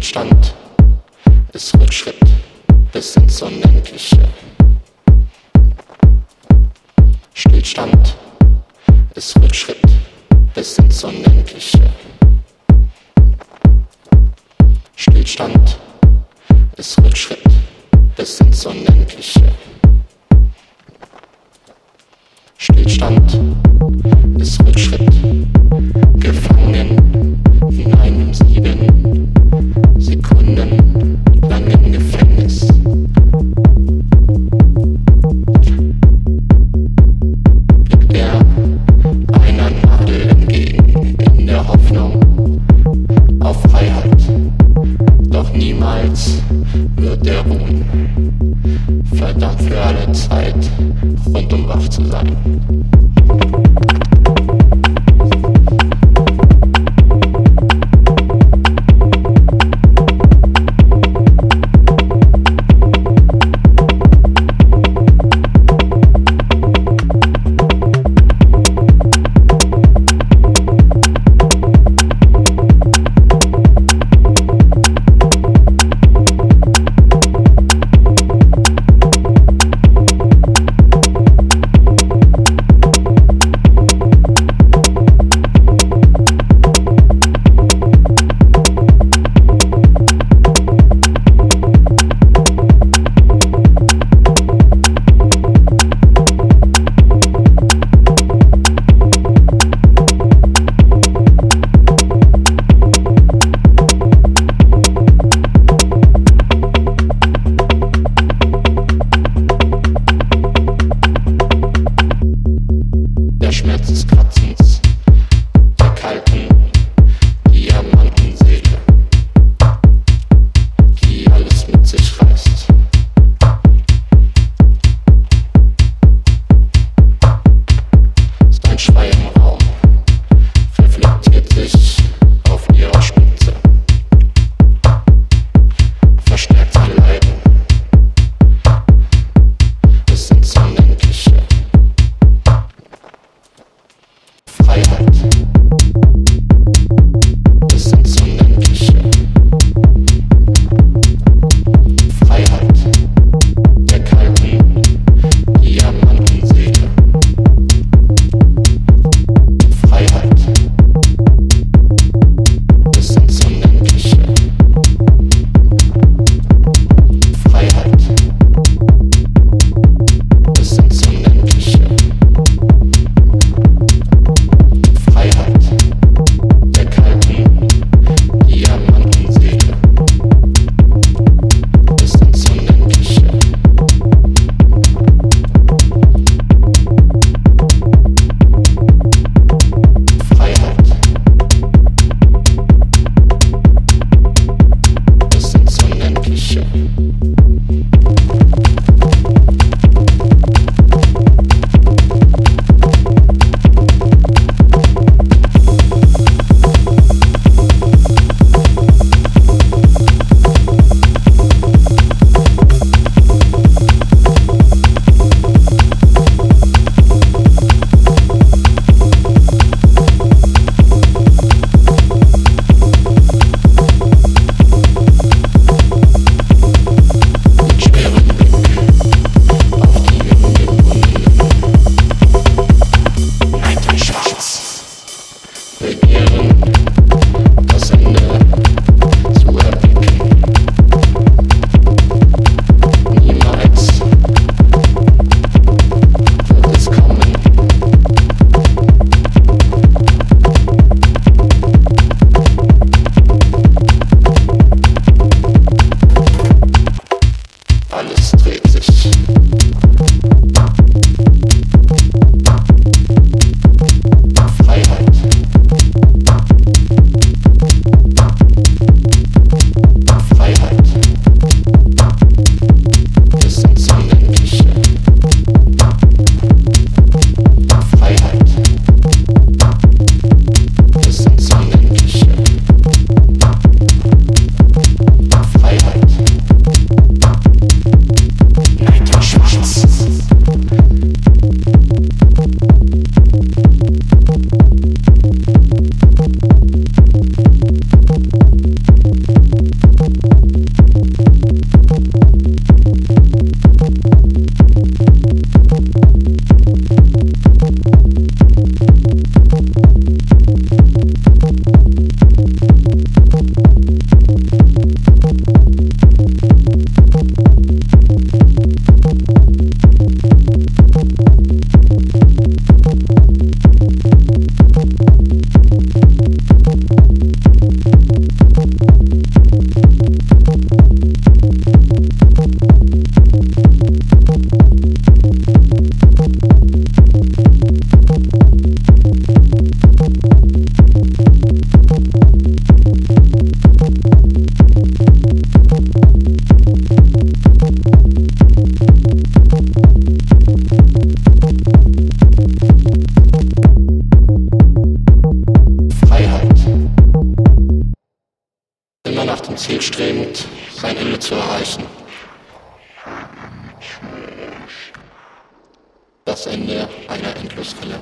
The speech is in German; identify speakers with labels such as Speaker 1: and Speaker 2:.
Speaker 1: Stillstand ist Rückschritt bis ins Unendliche. Stillstand. Ist Rückschritt bis ins Unendliche. Stillstand. Ist Rückschritt bis ins Unendliche. Stillstand. Ist Rückschritt, gefangen. In einem sieben Zeit, rundum wach zu sein. Das Ende einer Endlosquelle.